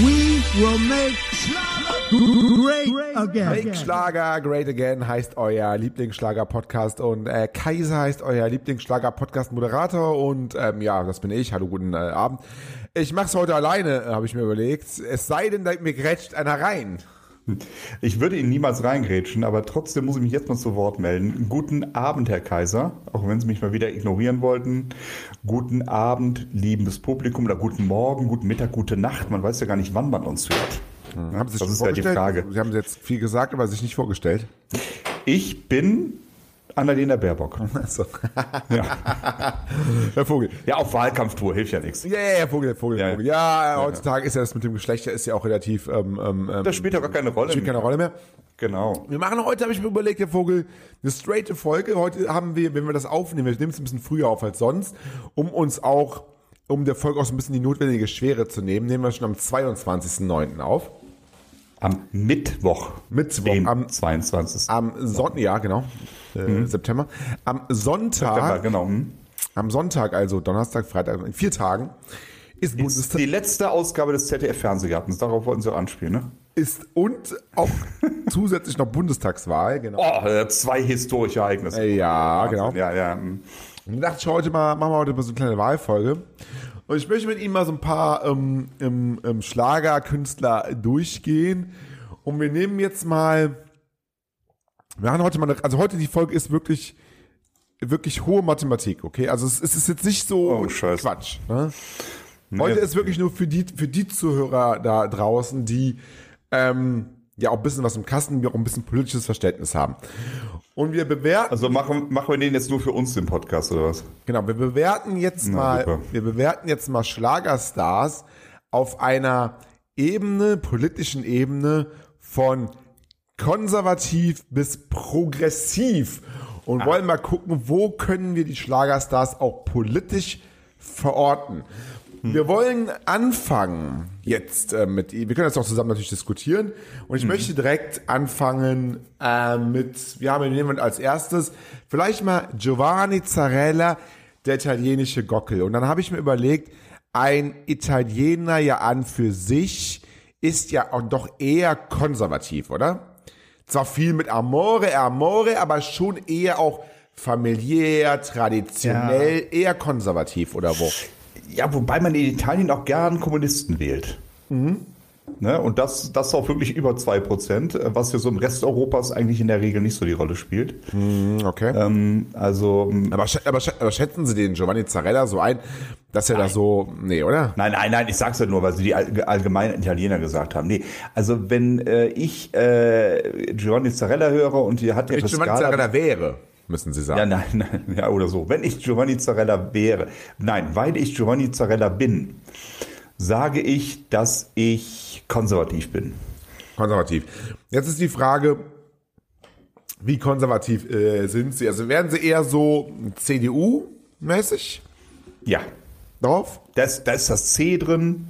We will make great again. Make Schlager Great Again heißt euer Lieblingsschlager-Podcast und äh, Kaiser heißt euer Lieblingsschlager-Podcast-Moderator und ähm, ja, das bin ich. Hallo, guten äh, Abend. Ich mach's heute alleine, äh, habe ich mir überlegt. Es sei denn, da mir grätscht einer rein. Ich würde ihn niemals reingrätschen, aber trotzdem muss ich mich jetzt mal zu Wort melden. Guten Abend, Herr Kaiser, auch wenn Sie mich mal wieder ignorieren wollten. Guten Abend, liebendes Publikum, oder guten Morgen, guten Mittag, gute Nacht. Man weiß ja gar nicht, wann man uns hört. Sich Das ist ja die? Frage. Sie haben jetzt viel gesagt, aber sich nicht vorgestellt. Ich bin Annalena Baerbock. So. Ja, Herr Vogel. ja auf Wahlkampftour, hilft ja nichts. Ja, ja, Herr Vogel, Herr Vogel, Herr Ja. Vogel. Ja, heutzutage ist ja das mit dem Geschlecht ja- ist ja auch relativ ähm, ähm, ähm, Das spielt ja gar keine Rolle. spielt keine Rolle mehr. Genau. Wir machen heute, habe ich mir überlegt, Herr Vogel, eine straighte Folge. Heute haben wir, wenn wir das aufnehmen, wir nehmen es ein bisschen früher auf als sonst, um uns auch, um der Folge auch so ein bisschen die notwendige Schwere zu nehmen, nehmen wir schon am 22.09. auf. Am Mittwoch, Mittwoch, dem am- 22. Am Sonntag, ja, genau, äh, September. Am Sonntag, September, genau. hm. am Sonntag, also Donnerstag, Freitag, in vier Tagen, ist Ist Bundestag, die letzte Ausgabe des ZDF-Fernsehgartens. Darauf wollten Sie anspielen, ne? ist und auch zusätzlich noch Bundestagswahl, genau. Oh, äh, zwei historische Ereignisse. Äh, Ja, genau. Ja, ja. hm. Und ich dachte heute mal, machen wir heute mal so eine kleine Wahlfolge. Und ich möchte mit Ihnen mal so ein paar ähm, ähm, ähm, Schlagerkünstler durchgehen. Und wir nehmen jetzt mal, wir haben heute mal, eine, also heute die Folge ist wirklich, wirklich hohe Mathematik, okay? Also es, es ist jetzt nicht so Oh. Quatsch. Ne? Heute ist wirklich nur für die, für die Zuhörer da draußen, die ähm, ja auch ein bisschen was im Kasten, die auch ein bisschen politisches Verständnis haben. Und wir bewerten Also machen, machen wir den jetzt nur für uns den Podcast oder was? Genau, wir bewerten jetzt Na, mal, super. wir bewerten jetzt mal Schlagerstars auf einer Ebene, politischen Ebene von konservativ bis progressiv und wollen mal gucken, wo können wir die Schlagerstars auch politisch verorten. Wir wollen anfangen jetzt äh, mit, wir können das auch zusammen natürlich diskutieren und ich möchte direkt anfangen äh, mit, wir haben wir nehmen als erstes vielleicht mal Giovanni Zarella, der italienische Gockel. Und dann habe ich mir überlegt, ein Italiener ja an für sich ist ja auch doch eher konservativ, oder? Zwar viel mit Amore, Amore, aber schon eher auch familiär, traditionell, eher konservativ oder wo? Ja, wobei man in Italien auch gern Kommunisten wählt. Ne? Und das, das auch wirklich über 2%, was ja so im Rest Europas eigentlich in der Regel nicht so die Rolle spielt. Hm, Okay. Ähm, also, ähm, Aber, schä- aber, schä- aber schätzen Sie den Giovanni Zarella so ein, dass er da so, nee, oder? nein, nein, nein, ich sag's ja nur, weil sie die all- allgemeinen Italiener gesagt haben. Nee, also wenn äh, ich äh, Giovanni Zarella höre und die hat ja Wenn ich Giovanni Zarella wäre, müssen Sie sagen. Ja, nein, nein, ja, oder so. Wenn ich Giovanni Zarella wäre, nein, weil ich Giovanni Zarella bin, sage ich, dass ich konservativ bin. Konservativ. Jetzt ist die Frage, wie konservativ äh, sind Sie? Also werden Sie eher so CDU-mäßig Ja, drauf? das, da ist das C drin.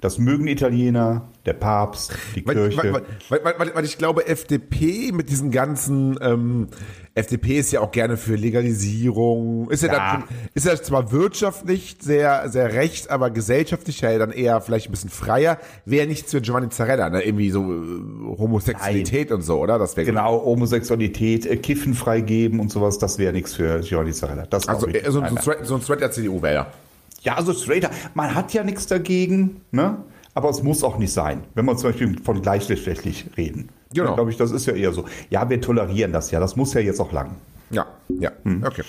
Das mögen Italiener, der Papst, die Weil, Kirche. weil, weil, weil, ich glaube, FDP mit diesen ganzen, ähm, FDP ist ja auch gerne für Legalisierung, ist ja, Ja. Dann, ist ja zwar wirtschaftlich sehr, sehr recht, aber gesellschaftlich ja dann eher vielleicht ein bisschen freier. Wäre nichts für Giovanni Zarella, ne? Irgendwie so äh, Homosexualität und so, oder? Das wäre genau, Homosexualität, äh, Kiffen freigeben und sowas, das wäre nichts für Giovanni Zarella. Das Also äh, so, so, Nein, ein Thread, so ein Thread der CDU wäre ja. Ja, also straighter. Man hat ja nichts dagegen, ne? Aber es muss auch nicht sein, wenn wir zum Beispiel von gleichgeschlechtlich reden. Genau. Dann glaube ich, das ist ja eher so. Ja, wir tolerieren das ja. Das muss ja jetzt auch lang. Ja, ja, okay.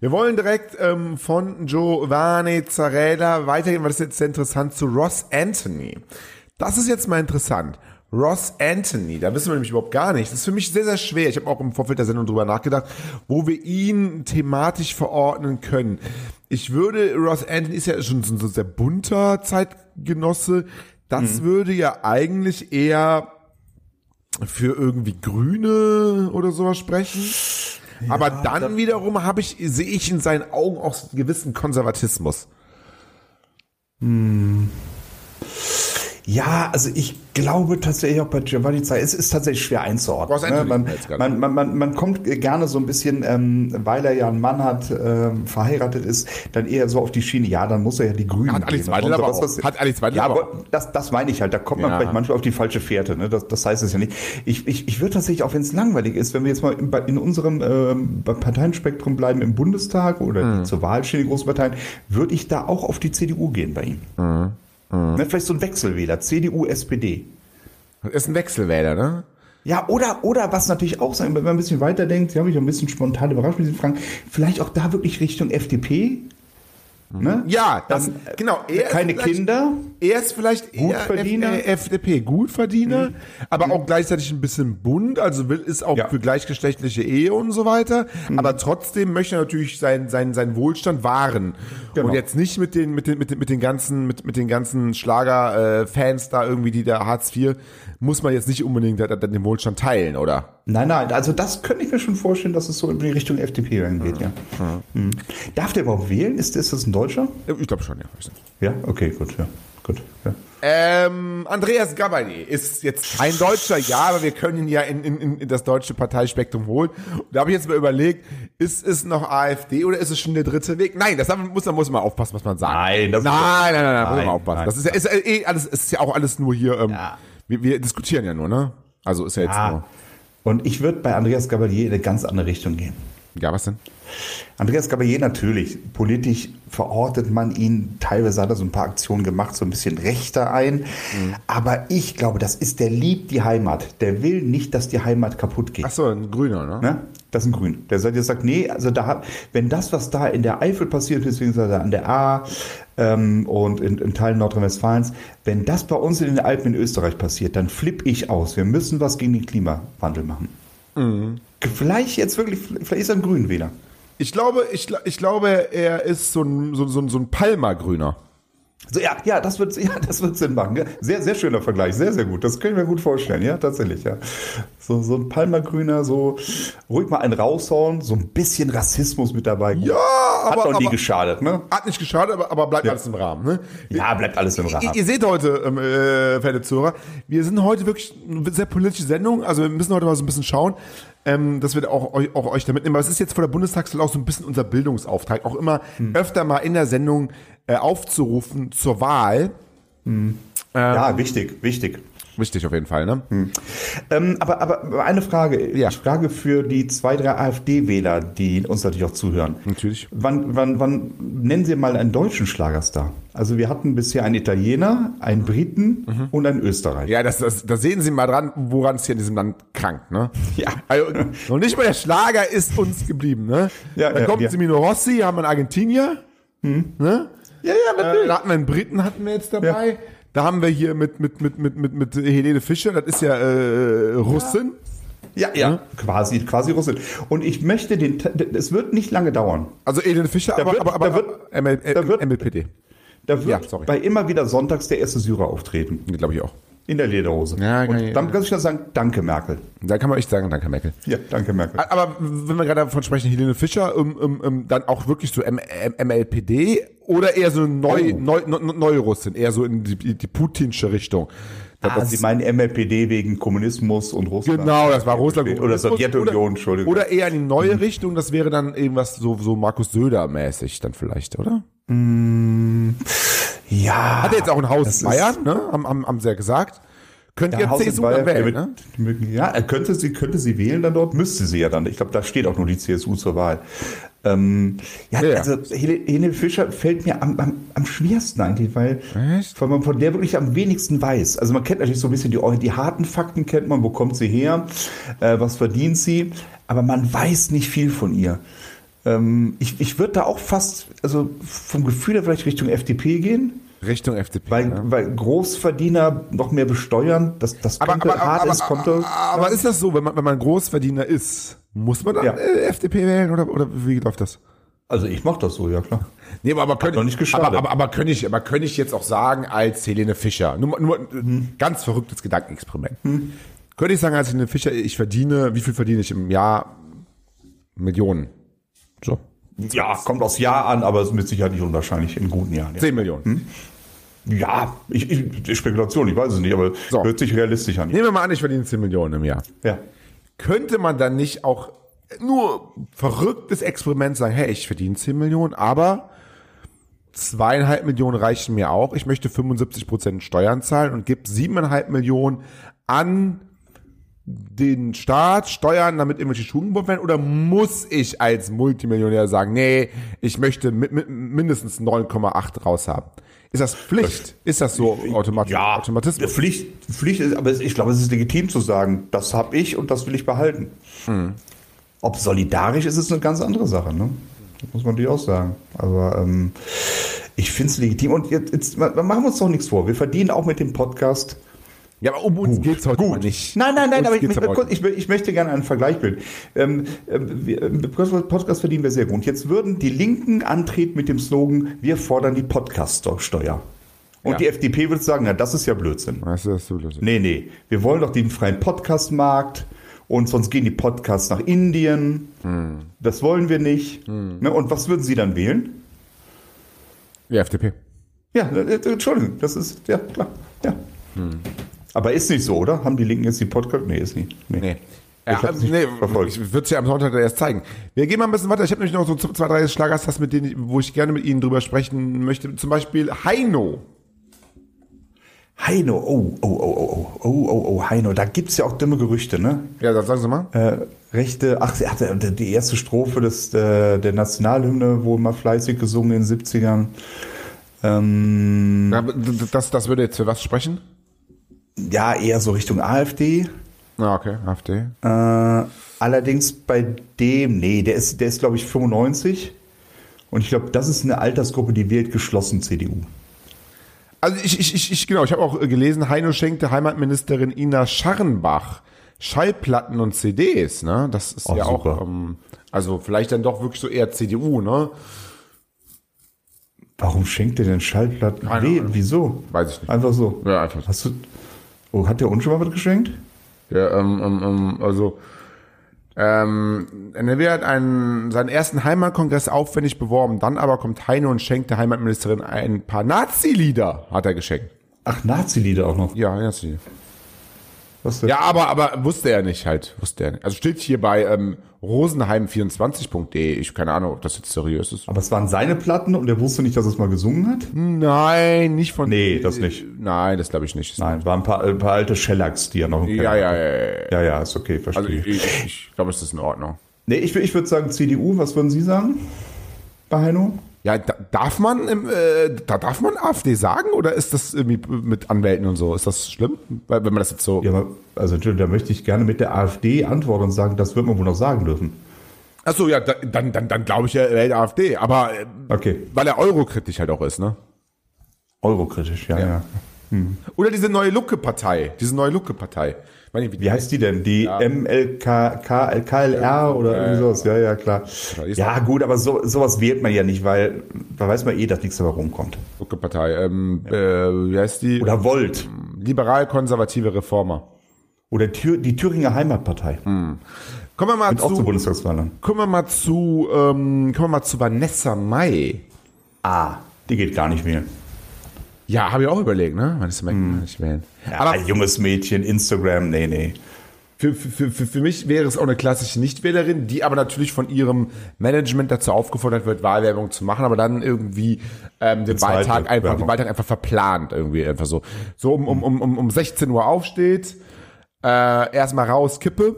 Wir wollen direkt ähm, von Giovanni Zarella weitergehen, weil das ist jetzt sehr interessant zu Ross Anthony. Das ist jetzt mal interessant. Ross Anthony, da wissen wir nämlich überhaupt gar nicht. Das ist für mich sehr, sehr schwer. Ich habe auch im Vorfeld der Sendung drüber nachgedacht, wo wir ihn thematisch verordnen können. Ich würde, Ross Anthony ist ja schon so ein sehr bunter Zeitgenosse. Das würde ja eigentlich eher für irgendwie Grüne oder sowas sprechen. Aber dann wiederum habe ich, sehe ich in seinen Augen auch so einen gewissen Konservatismus. Ja, also ich glaube tatsächlich auch bei Giovanni Zay, es ist tatsächlich schwer einzuordnen. Ne? man, man, man, man, man kommt gerne so ein bisschen, ähm, weil er ja einen Mann hat, ähm, verheiratet ist, dann eher so auf die Schiene, ja, dann muss er ja die Grünen Hat Alice Weidel und aber auch. was- Hat Alice Weidel ja, aber das, das meine ich halt, da kommt man Ja. vielleicht manchmal auf die falsche Fährte, ne? das, das heißt es ja nicht. Ich, ich, ich würde tatsächlich, auch wenn es langweilig ist, wenn wir jetzt mal in, in unserem ähm, Parteienspektrum bleiben im Bundestag oder die zur Wahl stehen, die großen Parteien, würde ich da auch auf die CDU gehen bei ihm. Mhm. Ne, vielleicht so ein Wechselwähler, CDU, SPD. Das ist ein Wechselwähler, ne? Ja, oder, oder was natürlich auch sein, wenn man ein bisschen weiterdenkt, ja, habe ich ein bisschen spontan überrascht mit diesen Fragen, vielleicht auch da wirklich Richtung FDP. Ne? Ja, das, Dann, äh, genau. Er Keine Kinder. Er ist vielleicht eher Gutverdiener. F- äh, FDP, Gutverdiener, aber auch gleichzeitig ein bisschen bunt, also will, ist auch Ja. für gleichgeschlechtliche Ehe und so weiter, aber trotzdem möchte er natürlich seinen sein, sein Wohlstand wahren. Genau. Und jetzt nicht mit den, mit den, mit den, mit den ganzen, mit, mit den ganzen Schlager-Fans da irgendwie, die da Hartz IV, muss man jetzt nicht unbedingt da- den Wohlstand teilen, oder? Nein, nein, also das könnte ich mir schon vorstellen, dass es so in die Richtung FDP reingeht, ja. Mhm. Darf der überhaupt wählen? Ist, ist das ein Deutscher? Ich glaube schon, ja. Ja, okay, gut, ja. Gut, ja. Ähm, Andreas Gabalier ist jetzt kein Deutscher, ja, aber wir können ihn ja in, in, in das deutsche Parteispektrum holen. Und da habe ich jetzt mal überlegt, ist es noch AfD oder ist es schon der dritte Weg? Nein, das muss, da muss man aufpassen, was man sagt. Nein, das- nein, nein, nein, nein, muss man Nein, aufpassen. nein. Das ist ja, ist ja eh alles, ist ja auch alles nur hier, ähm, Ja. wir, wir diskutieren ja nur, ne? Also ist ja jetzt Ah, nur. Und ich würde bei Andreas Gabalier in eine ganz andere Richtung gehen. Ja, was denn? Andreas Gabalier natürlich, politisch verortet man ihn, teilweise hat er so ein paar Aktionen gemacht, so ein bisschen rechter ein, aber ich glaube, das ist, der liebt die Heimat, der will nicht, dass die Heimat kaputt geht. Ach so, ein Grüner, ne? Ne? Das ist ein Grün. Der sagt, der sagt, nee, also da hat, wenn das, was da in der Eifel passiert, beziehungsweise an der A ähm, und in, in Teilen Nordrhein-Westfalens, wenn das bei uns in den Alpen in Österreich passiert, dann flippe ich aus. Wir müssen was gegen den Klimawandel machen. Vielleicht jetzt wirklich, vielleicht ist er ein Grünwähler. Ich glaube, ich, ich glaube, er ist so ein, so, so, so ein Palmer-Grüner. So, ja, ja, das wird, ja, das wird Sinn machen. Ja. Sehr, sehr schöner Vergleich, sehr, sehr gut. Das können wir gut vorstellen, ja, tatsächlich, ja. So, so ein Palmergrüner, so ruhig mal einen raushauen, so ein bisschen Rassismus mit dabei. Ja, Hat aber, doch nie aber geschadet, ne? hat nicht geschadet, aber, aber bleibt alles im Rahmen, ne? Ja, bleibt alles im Ihr, Rahmen. ihr seht heute, ähm, äh, verehrte Zuhörer, wir sind heute wirklich eine sehr politische Sendung, also wir müssen heute mal so ein bisschen schauen, ähm, dass wir auch, euch- auch euch da mitnehmen. Aber es ist jetzt vor der Bundestagswahl auch so ein bisschen unser Bildungsauftrag, auch immer Hm. öfter mal in der Sendung äh, aufzurufen zur Wahl. Ja, wichtig, wichtig. Wichtig auf jeden Fall, ne? Ähm, aber, aber eine Frage. Ja. Frage für die zwei, drei AfD-Wähler, die uns natürlich auch zuhören. Natürlich. Wann, wann, wann nennen Sie mal einen deutschen Schlagerstar? Also wir hatten bisher einen Italiener, einen Briten und einen Österreicher. Ja, das, das, da sehen Sie mal dran, woran es hier in diesem Land krankt, ne? Ja. Also, noch nicht mal der Schlager ist uns geblieben, ne? Ja, Dann ja, kommt ja. Semino Rossi, haben wir einen Argentinier, ne? ja, ja Äh, da hatten wir einen Briten hatten wir jetzt dabei. Da haben wir hier mit, mit, mit, mit, mit, mit Helene Fischer, das ist ja äh, Russin. Ja, ja, quasi, quasi Russisch. Und ich möchte den, es wird nicht lange dauern. Also Helene Fischer, Da aber, wird- aber, aber, da wird- aber ML, da wird- MLPD. Da wird Ja, sorry. bei immer wieder sonntags der erste Syrer auftreten. Glaube ich auch. In der Lederhose. Ja, Und dann kann ich dann sagen, danke Merkel. Da kann man echt sagen, danke Merkel. Ja, danke Merkel. Aber wenn wir gerade davon sprechen, Helene Fischer, um, um, um, dann auch wirklich so M M MLPD oder eher so neu, Oh. neu, neu, neue Russin, eher so in die, die putinsche Richtung. Ah, Sie meinen MLPD wegen Kommunismus und Russland? Genau, das war Russland. Oder Sowjetunion, oder, Entschuldigung. Oder eher in die neue Richtung, das wäre dann irgendwas so, so Markus Söder-mäßig dann vielleicht, oder? Ja. Hat er jetzt auch ein Haus in Bayern, ne? Haben, haben, haben sie ja gesagt. Könnt Ja, CSU Bayern, wählen, ne? Ja, er könnte sie, könnte sie wählen dann dort, müsste sie ja dann. Ich glaube, da steht auch nur die CSU zur Wahl. Ähm, ja, Ja. also Helene Helene Fischer fällt mir am, am, am schwersten eigentlich, weil, Echt? weil man von der wirklich am wenigsten weiß. Also man kennt natürlich so ein bisschen die, die harten Fakten, kennt man, wo kommt sie her, äh, was verdient sie, aber man weiß nicht viel von ihr. Ähm, ich ich würde da auch fast, also vom Gefühl her vielleicht Richtung FDP gehen. Richtung FDP. Weil, ja. weil Großverdiener noch mehr besteuern, das, das aber, könnte aber, aber, hart aber, ins Konto. aber ist das so, wenn man, wenn man Großverdiener ist, muss man dann Ja. äh, FDP wählen oder, oder wie läuft das? Also ich mach das so, ja klar. Nee, aber, aber, könnte, nicht geschadet. aber, aber, aber könnte ich, aber könnte ich jetzt auch sagen, als Helene Fischer, nur, nur ein ganz verrücktes Gedankenexperiment. Könnte ich sagen, als Helene Fischer, ich verdiene, wie viel verdiene ich im Jahr? Millionen. So. Ja, kommt aufs Jahr an, aber ist mit Sicherheit nicht unwahrscheinlich in guten Jahren. Ja, 10 Millionen. ja ich, ich, Spekulation, ich weiß es nicht, aber So. hört sich realistisch an. Nehmen wir mal an, ich verdiene 10 Millionen im Jahr. Ja. Könnte man dann nicht auch nur verrücktes Experiment sagen, hey, ich verdiene 10 Millionen, aber zweieinhalb Millionen reichen mir auch. Ich möchte 75 Prozent Steuern zahlen und gebe siebeneinhalb Millionen an den Staat, Steuern, damit irgendwelche Schulen gebaut werden? Oder muss ich als Multimillionär sagen, nee, ich möchte mi mi mindestens 9,8 raushaben? Ist das Pflicht? Ist das so automatisch, Ja, Automatismus? Pflicht, Pflicht ist, aber ich glaube, es ist legitim zu sagen, das habe ich und das will ich behalten. Hm. Ob solidarisch ist, ist eine ganz andere Sache, ne? Das muss man natürlich auch sagen. Aber ähm, ich finde es legitim. Und jetzt, jetzt ma- machen wir uns doch nichts vor. Wir verdienen auch mit dem Podcast. Ja, aber um uns geht's heute mal nicht. Nein, nein, nein, Uns aber ich, ich, aber ich, ich möchte gerne einen Vergleich bilden. Ähm, im Podcast verdienen wir sehr gut. Jetzt würden die Linken antreten mit dem Slogan, wir fordern die Podcast-Steuer. Und Ja. die FDP würde sagen, na, das ist ja Blödsinn. Das ist lustig. Nee, nee. Wir wollen doch den freien Podcast-Markt und sonst gehen die Podcasts nach Indien. Das wollen wir nicht. Ne, und was würden Sie dann wählen? Die FDP. Ja, äh, äh, Entschuldigung, das ist, ja, klar. Ja. Aber ist nicht so, oder? Haben die Linken jetzt die Podcast? Nee, ist nicht. Nee. nee. Ja, also ich nee, verfolgt. ich würde es ja am Sonntag erst zeigen. Wir gehen mal ein bisschen weiter. Ich habe nämlich noch so zwei, drei Schlagerstars, mit denen, wo ich gerne mit Ihnen drüber sprechen möchte. Zum Beispiel Heino. Heino, oh, oh, oh, oh, oh, oh, oh, oh, oh Heino. Da gibt es ja auch dumme Gerüchte, ne? Ja, das sagen Sie mal. Äh, rechte, ach, sie hatte äh, die erste Strophe des, der, der Nationalhymne, wurde mal fleißig gesungen in den 70ern. Ähm, das, das würde jetzt für was sprechen? Ja, eher so Richtung AfD. Ah, okay, AfD. Äh, allerdings bei dem, nee, der ist, der ist glaube ich 95. Und ich glaube, das ist eine Altersgruppe, die wählt geschlossen CDU. Also ich, ich, ich, genau, ich habe auch äh, gelesen, Heino schenkte Heimatministerin Ina Scharrenbach Schallplatten und CDs, ne? Das ist Oh, ja super. auch, ähm, also vielleicht dann doch wirklich so eher CDU, ne? Warum schenkt er denn Schallplatten? Keine Nee, Ahnung. wieso? Weiß ich nicht. Einfach so. Ja, einfach. Hast du. Oh, hat der uns schon mal was geschenkt? Ja, ähm, ähm, ähm, also ähm, NRW hat einen, seinen ersten Heimatkongress aufwendig beworben, dann aber kommt Heino und schenkt der Heimatministerin ein paar Nazi-Lieder, hat er geschenkt. Ach, Nazi-Lieder auch noch. Ja, Nazi. Denn? Ja, aber, aber wusste er nicht halt, wusste er nicht. Also steht hier bei ähm, rosenheim24.de, ich keine Ahnung, ob das jetzt seriös ist. Aber es waren seine Platten und er wusste nicht, dass er es mal gesungen hat? Nein, nicht von... Nee, das nicht. Nein, das glaube ich nicht. Nein, waren ein paar, ein paar alte Shellacks, die er noch im Ja, Keller ja, hatte. ja, ja, ja. Ja, ja, ist okay, verstehe. Also ich, ich, ich glaube, es ist in Ordnung. nee, ich, ich würde sagen CDU. Was würden Sie sagen? Bei Heino? Ja, da, darf man äh, da darf man AfD sagen oder ist das irgendwie mit Anwälten und so? Ist das schlimm? Weil wenn man das jetzt so. Ja, aber, also Entschuldigung, da möchte ich gerne mit der AfD antworten und sagen, das wird man wohl noch sagen dürfen. Achso, ja, da, dann, dann, dann glaube ich ja wählt AfD. Aber äh, Okay. weil er eurokritisch halt auch ist, ne? Eurokritisch, ja, ja. Oder diese neue Lucke-Partei. Diese neue Lucke-Partei. Wie Wie heißt die denn? Die MLK, K- KLR oder irgendwie sowas? Ja, ja, klar. Ja, gut, aber so, sowas wählt man ja nicht, weil da weiß man eh, dass nichts dabei rumkommt. Lucke-Partei. Ähm, äh, wie heißt die? Oder Volt. Liberal-konservative Reformer. Oder Thür die Thüringer Heimatpartei. Kommen wir mal Auch zu zu, Bundestagswahlern. kommen wir mal zu, ähm, kommen wir mal zu Vanessa May. Ah, die geht gar nicht wählen. Ja, habe ich auch überlegt, ne? May kann man nicht wählen. Ja, Aber ein junges Mädchen, Instagram, nee, nee. Für, für, für, für mich wäre es auch eine klassische Nichtwählerin, die aber natürlich von ihrem Management dazu aufgefordert wird, Wahlwerbung zu machen, aber dann irgendwie ähm, den Wahltag einfach, den. Wahltag einfach verplant, irgendwie einfach so. So um, um, um, um, um 16 Uhr aufsteht, äh, erstmal raus, Kippe,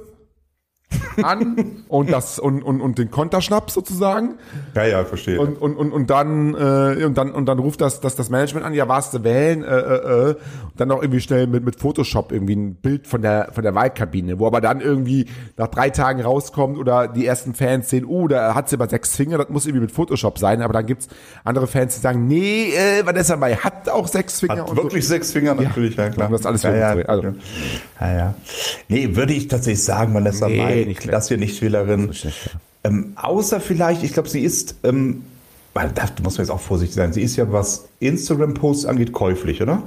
an und das und, und, und den Konterschnaps sozusagen. Ja, ja, verstehe. Und, und, und, und dann äh, und dann und dann ruft das, das das Management an, ja, warst du wählen, äh, äh, äh, und dann noch irgendwie schnell mit mit Photoshop irgendwie ein Bild von der von der Wahlkabine, wo aber dann irgendwie nach drei Tagen rauskommt oder die ersten Fans sehen, uh, da hat sie aber sechs Finger, das muss irgendwie mit Photoshop sein, aber dann gibt's andere Fans, die sagen, nee, äh, Vanessa Mai hat auch sechs Finger Hat wirklich sechs Finger? Natürlich, ja, klar. um das alles ja, ja, also- ja, ja. Nee, würde ich tatsächlich sagen, Vanessa Nee, Mai, nicht das hier nicht Wählerin. ja. Ähm, außer vielleicht, ich glaube, sie ist, ähm, weil da muss man jetzt auch vorsichtig sein, sie ist ja, was Instagram-Posts angeht, käuflich, oder?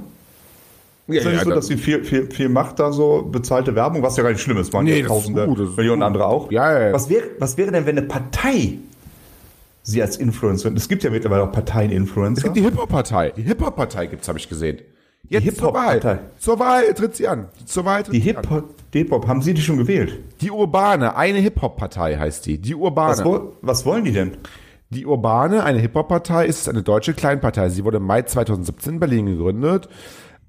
so. Ja, Ist ja nicht ja, so, dass sie viel, viel, viel macht da so, bezahlte Werbung, was ja gar nicht schlimm ist, machen Nee, ja das ist tausende, gut, Millionen gut. andere auch. Ja, ja, ja. Was wäre, was wäre denn, wenn eine Partei sie als Influencer, es gibt ja mittlerweile auch Parteien-Influencer. Es gibt die Hip-Hop-Partei. Die Hip-Hop-Partei gibt's, habe ich gesehen. Jetzt zur Wahl. Zur Wahl tritt sie an. Zur Wahl tritt die sie an. Hip-Hop, Hip-Hop, haben Sie die schon gewählt? Die Urbane, eine Hip-Hop-Partei heißt die. Die Was, Urbane. woll- was wollen die denn? Die Urbane, eine Hip-Hop-Partei, ist eine deutsche Kleinpartei. Sie wurde im Mai 2017 in Berlin gegründet.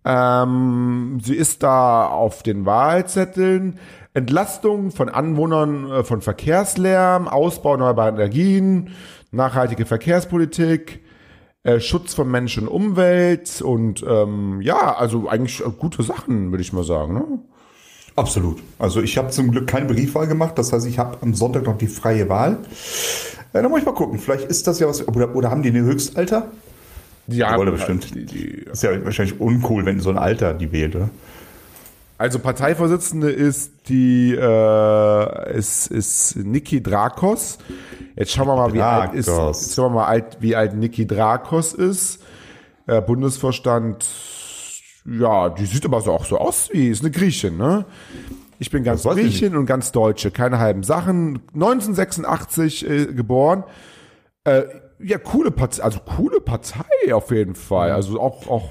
Ähm, sie ist da auf den Wahlzetteln. Entlastung von Anwohnern äh, von Verkehrslärm, Ausbau erneuerbarer Energien, nachhaltige Verkehrspolitik, äh, Schutz von Mensch und Umwelt und ähm, ja, also eigentlich äh, gute Sachen, würde ich mal sagen. Ne? Absolut. Also ich habe zum Glück keine Briefwahl gemacht. Das heißt, ich habe am Sonntag noch die freie Wahl. Äh, da muss ich mal gucken. Vielleicht ist das ja was. Oder, oder haben die ein Höchstalter? Ja, Rolle bestimmt. Die, die, Ist ja wahrscheinlich uncool, wenn so ein Alter die wählt, oder? Also Parteivorsitzende ist die äh, ist, ist Niki Drakos. Jetzt schauen wir mal, wie alt ist. Drakos. Jetzt schauen wir mal, alt, wie alt Niki Drakos ist. Äh, Bundesvorstand. Ja, die sieht aber so auch so aus wie ist eine Griechin, ne? Ich bin ganz Das Griechin und ganz Deutsche, keine halben Sachen. 1986 äh, geboren. Äh, ja, coole Partei, also coole Partei auf jeden Fall. Also auch auch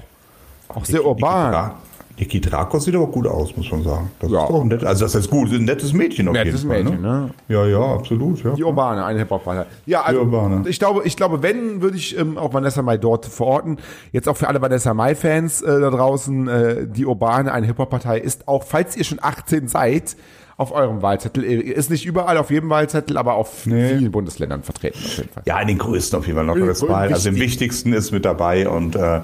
auch sehr urban. Dra Niki Drakos sieht aber gut aus, muss man sagen. Das Ja. ist doch nett. Also das ist gut, ein nettes Mädchen auf Nettes jeden Fall. Mädchen, ne? ne? Ja, ja, absolut. Ja. Die Urbane, eine Hip-Hop-Partei. Ja, also Die Urbane. ich glaube, ich glaube, wenn, würde ich ähm, auch Vanessa Mai dort verorten. Jetzt auch für alle Vanessa Mai-Fans äh, da draußen, äh, die Urbane, eine Hip-Hop-Partei ist auch, falls ihr schon 18 seid, auf eurem Wahlzettel. Ist nicht überall auf jedem Wahlzettel, aber auf Nee. vielen Bundesländern vertreten auf jeden Fall. Ja, in den größten auf jeden Fall Nordrhein-Westfalen. Also im Wichtig. wichtigsten ist mit dabei. Und äh, ja,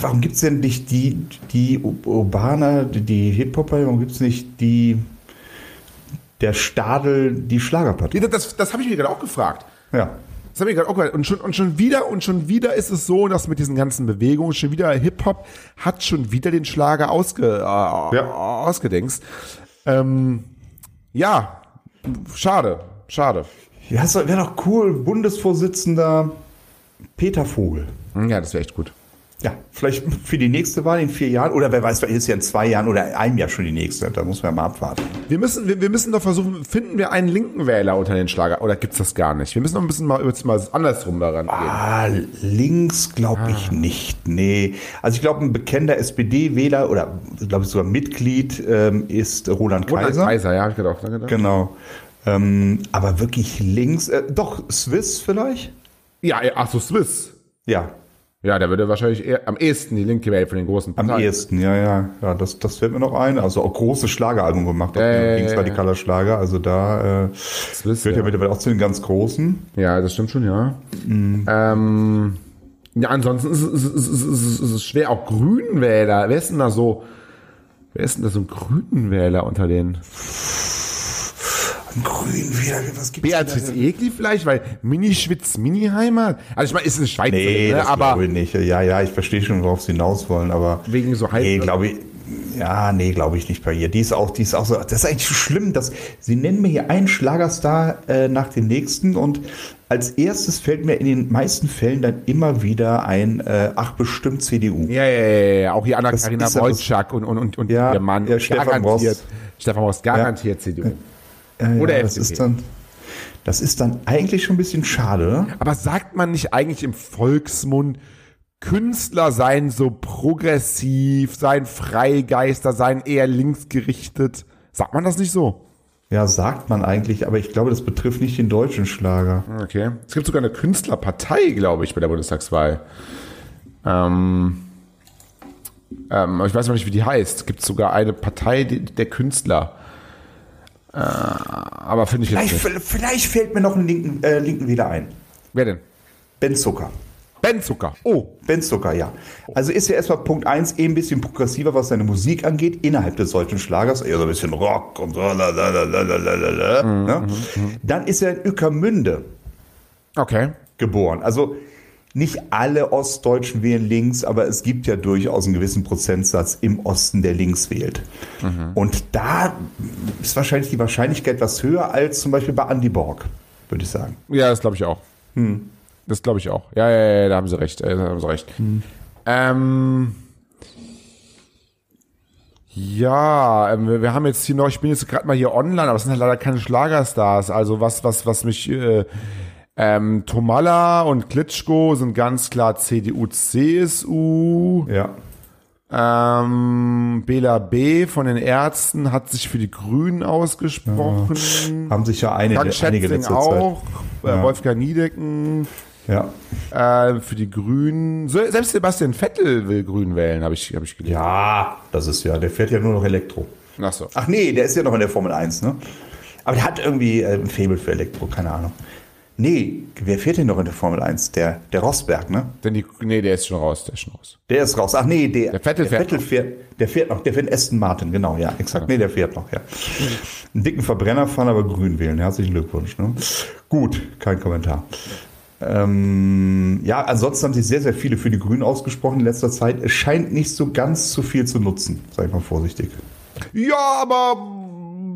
warum gibt's denn nicht die, die Ur- Urbana, die, Hip-Hopper, warum gibt's nicht die der Stadel, die Schlagerpartei? Das, das, das habe ich mir gerade auch gefragt. Ja. Das habe ich gerade auch gehört. Und schon, und schon wieder, und schon wieder ist es so, dass mit diesen ganzen Bewegungen, schon wieder Hip-Hop hat schon wieder den Schlager ausge, äh, ausgedingst. Ähm, ja, schade, schade. Ja, wäre doch cool, Bundesvorsitzender Peter Vogel. Ja, das wäre echt gut. Ja, vielleicht für die nächste Wahl in vier Jahren oder wer weiß, vielleicht ist ja in zwei Jahren oder einem Jahr schon die nächste. Da muss man ja mal abwarten. Wir müssen, wir, wir müssen doch versuchen, finden wir einen linken Wähler unter den Schlager oder gibt's das gar nicht? Wir müssen noch ein bisschen mal, jetzt mal andersrum daran gehen. Ah, links glaube ich nicht. Nee. Also ich glaube, ein bekennender SPD-Wähler oder glaube ich sogar Mitglied ähm, ist Roland Roland Kaiser. Kaiser, ja, ich gedacht. Danke, danke. Genau. Ähm, aber wirklich links, äh, doch, Swiss vielleicht? Ja, ja, ach so, Swiss. Ja, Ja, der würde wahrscheinlich eher, am ehesten die linke wählen von den großen am Parteien. ehesten, ja, ja. Ja, das, das fällt mir noch ein. Also auch großes Schlageralbum gemacht, auch ja, linksradikaler Schlager. Also da äh, Swiss, gehört ja ja. mittlerweile auch zu den ganz großen. Ja, das stimmt schon, ja. Ähm, ja, ansonsten ist, es- ist, ist, ist es schwer. Auch Grünwähler. Wer ist denn da so? Wer ist denn da so ein Grünwähler unter den? Ein Grün wieder, was gibt's Beatrice Egli vielleicht, weil Mini-Schwitz, Mini-Heimat. Also ich meine, ist eine Schweizerin, Nee, ne? das aber glaube ich nicht. Ja, ja, ich verstehe schon, worauf sie hinaus wollen, aber wegen so halb. nee, glaube ich. Ja, nee, glaube ich nicht bei ihr. Die ist auch, die ist auch so. Das ist eigentlich so schlimm, dass sie nennen mir hier einen Schlagerstar äh, nach dem nächsten und als erstes fällt mir in den meisten Fällen dann immer wieder ein, äh, ach bestimmt CDU. ja, ja, ja, ja, auch hier Anna-Karina ja Wojcik und, und, und, und Ja, ihr Mann. ja, Stefan garantiert. Ross. Stefan Ross, garantiert CDU. Ja, ja, Oder das FDP. ist dann, das ist dann eigentlich schon ein bisschen schade. Aber sagt man nicht eigentlich im Volksmund, Künstler seien so progressiv, seien Freigeister, seien eher linksgerichtet? Sagt man das nicht so? Ja, sagt man eigentlich, aber ich glaube, das betrifft nicht den deutschen Schlager. Okay. Es gibt sogar eine Künstlerpartei, glaube ich, bei der Bundestagswahl. Ähm, ähm, ich weiß noch nicht, wie die heißt. Es gibt sogar eine Partei der Künstler. Aber finde ich jetzt Vielleicht, nicht. vielleicht fällt mir noch ein linken, äh, linken Wähler ein. Wer denn? Ben Zucker. Ben Zucker. Oh, Ben Zucker, ja. Also ist ja erstmal Punkt 1 eh ein bisschen progressiver, was seine Musik angeht, innerhalb des deutschen Schlagers, eher so ein bisschen Rock und so. lalalala, ne? Dann ist er in Ueckermünde okay. geboren. Also nicht alle Ostdeutschen wählen links, aber es gibt ja durchaus einen gewissen Prozentsatz im Osten, der links wählt. Und da ist wahrscheinlich die Wahrscheinlichkeit etwas höher als zum Beispiel bei Andy Borg, würde ich sagen. Ja, das glaube ich auch. Das glaube ich auch. Ja, ja, ja, da haben sie recht. äh, Da haben sie recht. Ähm, ja, ähm, wir, wir haben jetzt hier noch, ich bin jetzt gerade mal hier online, aber es sind halt leider keine Schlagerstars. Also was, was, was mich äh, ähm, Tomalla und Klitschko sind ganz klar CDU, CSU. Ja. Ähm, Bela B. von den Ärzten hat sich für die Grünen ausgesprochen. Haben sich ja eine, Frank einige letzter auch. Äh, Ja. Wolfgang Niedecken. Ja. Äh, für die Grünen. Selbst Sebastian Vettel will Grün wählen, habe ich, hab ich gelesen. ja, das ist ja, der fährt ja nur noch Elektro. Ach so. Ach nee, der ist ja noch in der Formel 1, ne? Aber der hat irgendwie äh, ein Faible für Elektro, keine Ahnung. Nee, wer fährt denn noch in der Formel 1? Der, der Rosberg, ne? Denn die, nee, der ist schon raus, der ist schon raus. Der ist raus. Ach nee, der, Der Vettel fährt noch. fährt, der fährt noch, der fährt Aston Martin, genau, ja, exakt. Nee, der fährt noch, ja. Einen dicken Verbrenner fahren, aber grün wählen. Herzlichen Glückwunsch, ne? Gut, kein Kommentar. Ähm, ja, ansonsten haben sich sehr, sehr viele für die Grünen ausgesprochen in letzter Zeit. Es scheint nicht so ganz zu viel zu nutzen, sag ich mal vorsichtig. Ja, aber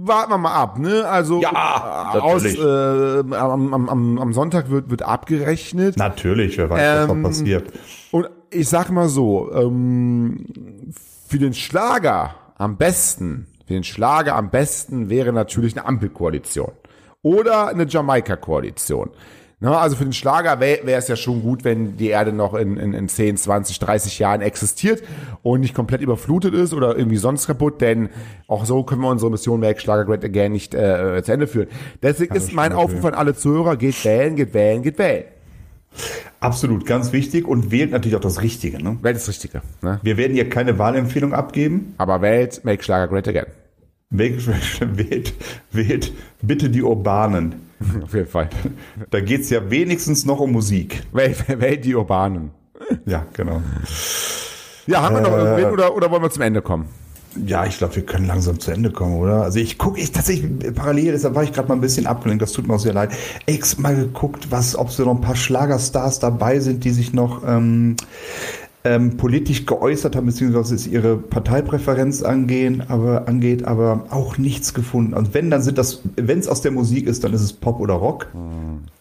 warten wir mal ab, ne? Also Ja, äh, aus, äh, am, am, am, Sonntag wird, wird abgerechnet. Natürlich, wer weiß, was Ähm, noch passiert. Und ich sag mal so, ähm, für den Schlager am besten, für den Schlager am besten wäre natürlich eine Ampelkoalition oder eine Jamaika-Koalition. Na, also für den Schlager wäre es ja schon gut, wenn die Erde noch in, in, in 10, 20, 30 Jahren existiert und nicht komplett überflutet ist oder irgendwie sonst kaputt, denn auch so können wir unsere Mission Make Schlager Great Again nicht äh, zu Ende führen. Deswegen ist mein Aufruf an alle Zuhörer, geht wählen, geht wählen, geht wählen. Absolut, ganz wichtig und wählt natürlich auch das Richtige. Ne? Wählt das Richtige. Ne? Wir werden hier keine Wahlempfehlung abgeben. Aber wählt Make Schlager Great Again. Wählt, wählt, wählt bitte die Urbanen. Auf jeden Fall. Da geht's ja wenigstens noch um Musik. Wählt, wählt die Urbanen. Ja, genau. Ja, haben wir noch Äh, irgendwen oder, oder wollen wir zum Ende kommen? Ja, ich glaube, wir können langsam zu Ende kommen, oder? Also ich gucke, ich tatsächlich parallel, deshalb war ich gerade mal ein bisschen abgelenkt, das tut mir auch sehr leid. Ex mal geguckt, was, ob so noch ein paar Schlagerstars dabei sind, die sich noch ähm, ähm, politisch geäußert haben, beziehungsweise es ihre Parteipräferenz angehen, aber angeht, aber auch nichts gefunden. Und wenn, dann sind das, wenn es aus der Musik ist, dann ist es Pop oder Rock.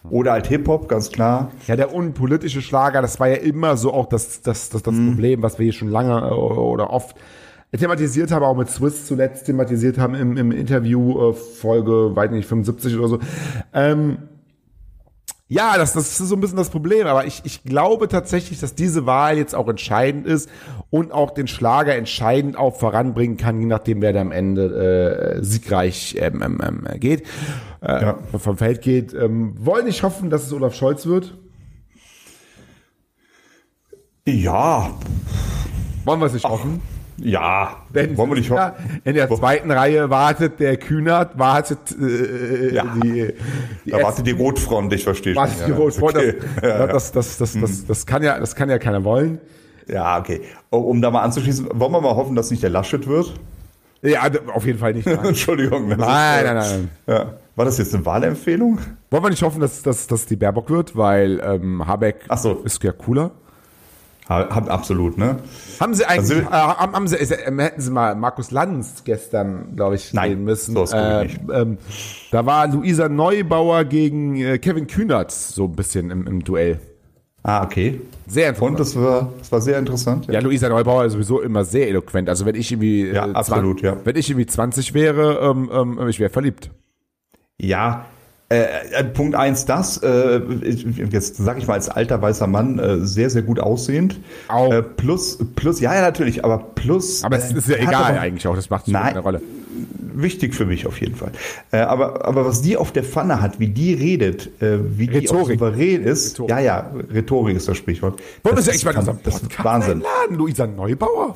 Oder halt Hip-Hop, ganz klar. Ja, der unpolitische Schlager, das war ja immer so auch das, das, das, das Problem, was wir hier schon lange äh, oder oft thematisiert haben, auch mit Swiss zuletzt thematisiert haben im, im Interview, äh, Folge, weiß nicht, 75 oder so. Ähm, ja, das, das ist so ein bisschen das Problem, aber ich, ich glaube tatsächlich, dass diese Wahl jetzt auch entscheidend ist und auch den Schlager entscheidend auch voranbringen kann, je nachdem, wer da am Ende äh, siegreich ähm, ähm, ähm, geht, äh, Ja. vom Feld geht. Ähm, wollen nicht hoffen, dass es Olaf Scholz wird? Ja, Wollen wir es nicht hoffen? Ja. Denn Wollen wir nicht ja, hoffen? in der zweiten Reihe wartet der Kühnert, wartet äh, Ja. die, die Da wartet die Rotfront, ich verstehe. wartet schon. die Ja, Rotfront. okay. Das, das, das, das, das, das kann ja, das kann ja keiner wollen. Ja, okay. Oh, Um da mal anzuschließen, wollen wir mal hoffen, dass nicht der Laschet wird? Ja, auf jeden Fall nicht. Nein, Entschuldigung. nein, ist, äh, nein. nein. Ja. War das jetzt eine Wahlempfehlung? Wollen wir nicht hoffen, dass, dass, dass die Baerbock wird, weil ähm, Habeck so. ist ja cooler. Ha- hab- Absolut, ne? Haben Sie eigentlich, Also- äh, haben, haben Sie, äh, hätten Sie mal Markus Lanz gestern, glaube ich, Nein, sehen müssen. ich äh, nicht. ähm, da war Luisa Neubauer gegen äh, Kevin Kühnert so ein bisschen im, im Duell. Ah, okay. Sehr interessant. Und das war, das war sehr interessant. Ja, Luisa Neubauer ist sowieso immer sehr eloquent. Also wenn ich irgendwie Ja, äh, absolut, 20, ja. wenn ich irgendwie 20 wäre, ähm, ähm, ich wäre verliebt. Ja, äh, äh, Punkt eins, das, äh, jetzt sage ich mal als alter weißer Mann, äh, sehr, sehr gut aussehend. Auch. Äh, plus, plus, ja, ja, natürlich, aber plus. Aber es äh, ist ja egal aber- eigentlich auch. Das macht Nein. eine Rolle. Wichtig für mich auf jeden Fall. Äh, aber, aber was die auf der Pfanne hat, wie die redet, äh, wie die auch Rhetorik. souverän ist. Rhetorik. Ja, ja, Rhetorik ist das Sprichwort. Wollen wir ist, eigentlich mal in das ist Wahnsinn. einladen, Luisa Neubauer?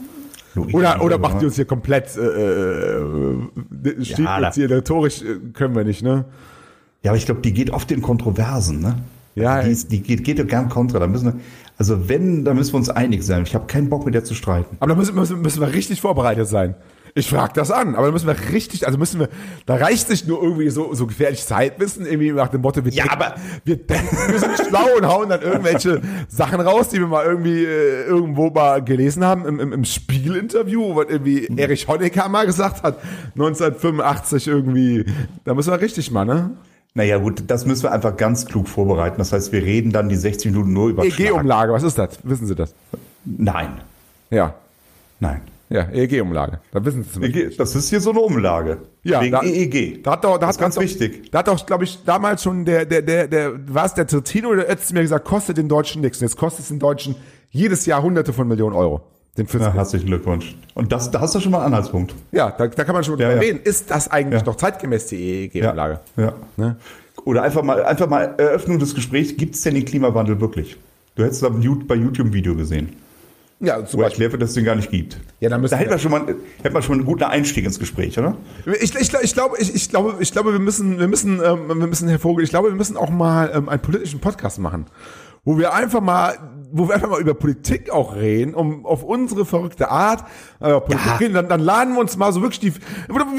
Oder, oder macht die uns hier komplett, äh, äh, steht Ja, uns hier rhetorisch, können wir nicht, ne? Ja, aber ich glaube, die geht oft in Kontroversen, ne? Ja, die, ist, die geht, geht doch gern kontra. Da müssen wir, also wenn, da müssen wir uns einig sein. Ich habe keinen Bock mit der zu streiten. Aber da müssen, müssen, müssen wir richtig vorbereitet sein. Ich frage das an, aber da müssen wir richtig, also müssen wir, da reicht nicht nur irgendwie so, so gefährliches Zeitwissen, irgendwie nach dem Motto, wir Ja, denken, aber- wir denken, wir sind schlau und hauen dann irgendwelche Sachen raus, die wir mal irgendwie äh, irgendwo mal gelesen haben im, im, im Spiegelinterview, was irgendwie Erich Honecker mal gesagt hat, 1985 irgendwie. Da müssen wir richtig mal, ne? Naja, gut, das müssen wir einfach ganz klug vorbereiten. Das heißt, wir reden dann die 60 Minuten nur über. EEG-Umlage, was ist das? Wissen Sie das? Nein, Ja. nein. Ja, EEG-Umlage. Da wissen Sie es das ist hier so eine Umlage. Ja, Wegen da- EEG. Da hat doch, da Das hat ist ganz doch, wichtig. Da hat doch, glaube ich, damals schon der, der, der, der, war es der Tritino oder der Özdemir gesagt, kostet den Deutschen nichts. Und jetzt kostet es den Deutschen jedes Jahr hunderte von Millionen Euro. Den Ja, Fitzgerald. herzlichen Glückwunsch. Und das, da hast du schon mal einen Anhaltspunkt. Ja, da, da kann man schon mal Ja, drüber ja. reden. Ist das eigentlich Ja. noch zeitgemäß, die EEG-Umlage? Ja. Ne? Oder einfach mal, einfach mal Eröffnung des Gesprächs. Gibt es denn den Klimawandel wirklich? Du hättest da bei YouTube ein Video gesehen, Ja, zum wo Beispiel. erklärt wird, dass es den gar nicht gibt. Ja, dann müssen da hätten wir- wir schon mal, hätten wir schon mal einen guten Einstieg ins Gespräch, oder? Ich, ich, ich, glaube, ich, ich glaube, ich glaube, wir müssen, wir müssen, ähm, wir müssen, Herr Vogel, ich glaube, wir müssen auch mal ähm, einen politischen Podcast machen, wo wir einfach mal, wo wir einfach mal über Politik auch reden, um auf unsere verrückte Art äh, Politik Ja. reden. Dann, dann laden wir uns mal so wirklich die.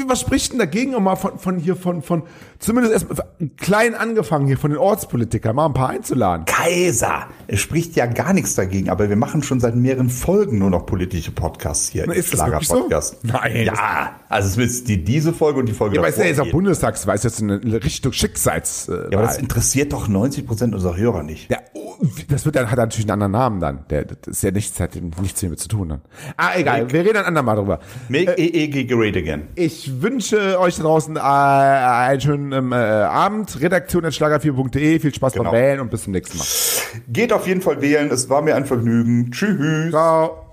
Was spricht denn dagegen, um mal von, von hier von von zumindest erst klein angefangen hier von den Ortspolitikern mal ein paar einzuladen? Kaiser! Es spricht ja gar nichts dagegen, aber wir machen schon seit mehreren Folgen nur noch politische Podcasts hier. Na, ist das wirklich so? Nein, Ja, also es ist die, diese Folge und die Folge Ja, aber es ist ja jetzt auch. Bundestagswahl, ist jetzt eine Richtung Schicksals. Äh, Ja, aber das interessiert doch 90 Prozent unserer Hörer nicht. Ja, oh, das wird dann, hat natürlich einen anderen Namen dann. Der, das ist ja nichts, hat nichts hiermit zu tun dann. Ah, egal, wir reden ein andermal drüber. Make EEG great again. Ich wünsche euch draußen äh, einen schönen ähm, äh, Abend. Redaktion at schlager4.de. Viel Spaß Genau. beim Wählen und bis zum nächsten Mal. Geht auf jeden Fall wählen. Es war mir ein Vergnügen. Tschüss. Ciao.